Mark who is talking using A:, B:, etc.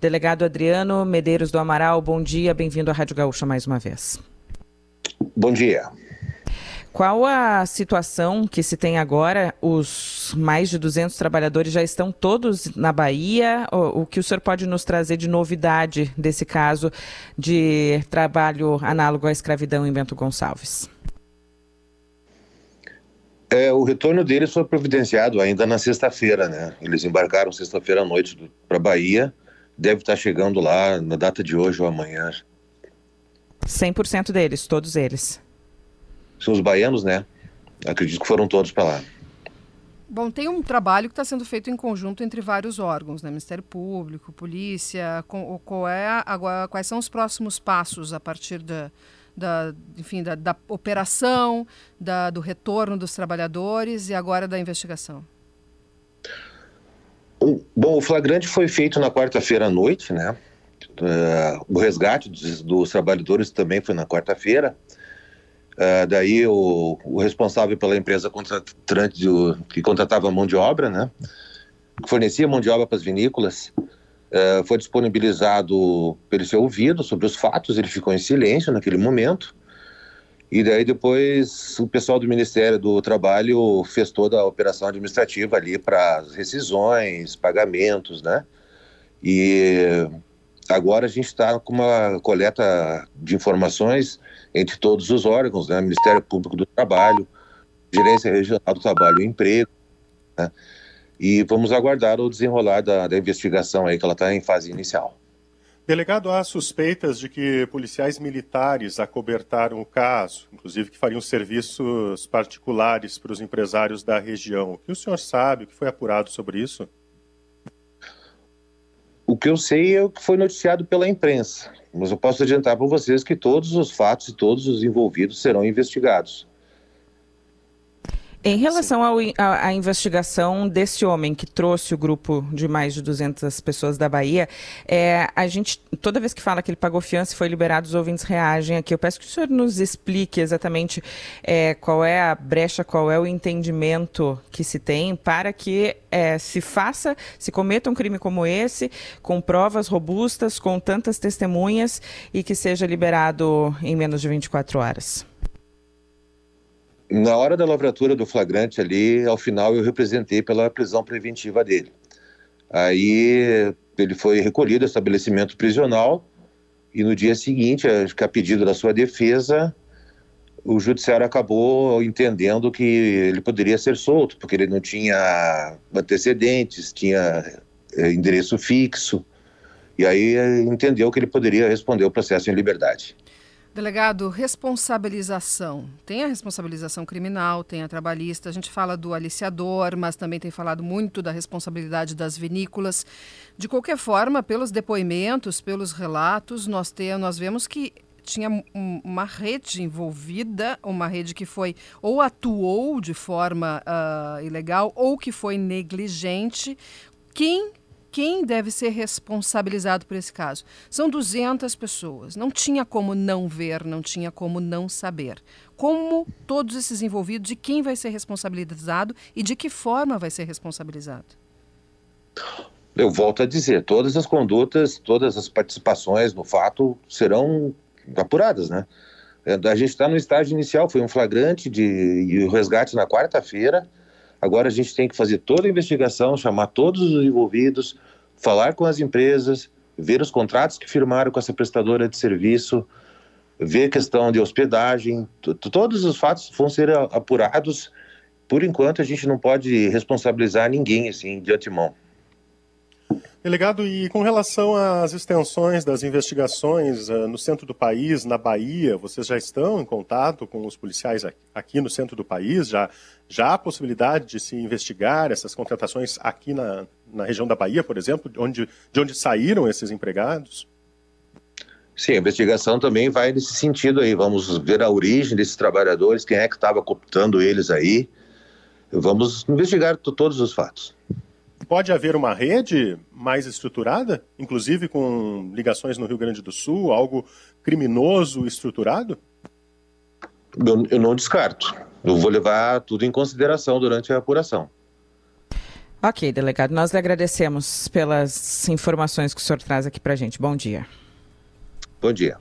A: Delegado Adriano Medeiros do Amaral, bom dia, bem-vindo à Rádio Gaúcha mais uma vez.
B: Bom dia.
A: Qual a situação que se tem agora? Os mais de 200 trabalhadores já estão todos na Bahia? O, o que o senhor pode nos trazer de novidade desse caso de trabalho análogo à escravidão em Bento Gonçalves?
B: É, o retorno deles foi providenciado ainda na sexta-feira, né? Eles embarcaram sexta-feira à noite para a Bahia, deve estar chegando lá na data de hoje ou amanhã.
A: 100% deles, todos eles.
B: São os baianos, né? Acredito que foram todos para lá.
C: Bom, tem um trabalho que está sendo feito em conjunto entre vários órgãos, né? Ministério Público, Polícia. Com, qual é, agora, quais são os próximos passos a partir da, da, enfim, da, da operação, da, do retorno dos trabalhadores e agora da investigação?
B: Bom, o flagrante foi feito na quarta-feira à noite, né? Uh, o resgate dos, dos, trabalhadores também foi na quarta-feira. Uh, daí o, o, responsável pela empresa contratante que contratava mão de obra, né? Que fornecia mão de obra para as vinícolas, uh, foi disponibilizado pelo seu ouvido sobre os fatos. Ele ficou em silêncio naquele momento. E daí depois o pessoal do Ministério do Trabalho fez toda a operação administrativa ali para rescisões, pagamentos, né? E agora a gente está com uma coleta de informações entre todos os órgãos, né? Ministério Público do Trabalho, Gerência Regional do Trabalho e Emprego, né? E vamos aguardar o desenrolar da, da investigação aí, que ela está em fase inicial.
D: Delegado, há suspeitas de que policiais militares acobertaram o caso, inclusive que fariam serviços particulares para os empresários da região. O que o senhor sabe, o que foi apurado sobre isso?
B: O que eu sei é o que foi noticiado pela imprensa, mas eu posso adiantar para vocês que todos os fatos e todos os envolvidos serão investigados.
A: Em relação à investigação desse homem que trouxe o grupo de mais de 200 pessoas da Bahia, é, a gente, toda vez que fala que ele pagou fiança e foi liberado, os ouvintes reagem aqui. Eu peço que o senhor nos explique exatamente é, qual é a brecha, qual é o entendimento que se tem para que é, se faça, se cometa um crime como esse, com provas robustas, com tantas testemunhas e que seja liberado em menos de 24 horas
B: na hora da lavratura do flagrante ali, ao final eu representei pela prisão preventiva dele. Aí ele foi recolhido ao estabelecimento prisional e no dia seguinte, a pedido da sua defesa, o judiciário acabou entendendo que ele poderia ser solto, porque ele não tinha antecedentes, tinha é, endereço fixo, e aí entendeu que ele poderia responder o processo em liberdade.
C: Delegado, responsabilização. Tem a responsabilização criminal, tem a trabalhista. A gente fala do aliciador, mas também tem falado muito da responsabilidade das vinícolas. De qualquer forma, pelos depoimentos, pelos relatos, nós, tem, nós vemos que tinha uma rede envolvida, uma rede que foi ou atuou de forma uh, ilegal ou que foi negligente. Quem quem deve ser responsabilizado por esse caso? São 200 pessoas. Não tinha como não ver, não tinha como não saber. Como todos esses envolvidos, de quem vai ser responsabilizado e de que forma vai ser responsabilizado?
B: Eu volto a dizer, todas as condutas, todas as participações no fato serão apuradas, né? É, a gente está no estágio inicial, foi um flagrante de, e o resgate na quarta-feira. Agora a gente tem que fazer toda a investigação, chamar todos os envolvidos, falar com as empresas, ver os contratos que firmaram com essa prestadora de serviço, ver a questão de hospedagem, todos os fatos vão ser apurados. Por enquanto, a gente não pode responsabilizar ninguém assim de antemão.
D: Delegado, e com relação às extensões das investigações uh, no centro do país, na Bahia, vocês já estão em contato com os policiais aqui no centro do país? Já, já há possibilidade de se investigar essas contratações aqui na, na região da Bahia, por exemplo, onde, de onde saíram esses empregados?
B: Sim, a investigação também vai nesse sentido aí. Vamos ver a origem desses trabalhadores, quem é que estava cooptando eles aí. Vamos investigar todos os fatos.
D: Pode haver uma rede mais estruturada, inclusive com ligações no Rio Grande do Sul, algo criminoso estruturado?
B: Eu, eu não descarto. Eu vou levar tudo em consideração durante a apuração.
A: Ok, delegado, nós lhe agradecemos pelas informações que o senhor traz aqui para a gente. Bom dia.
B: Bom dia.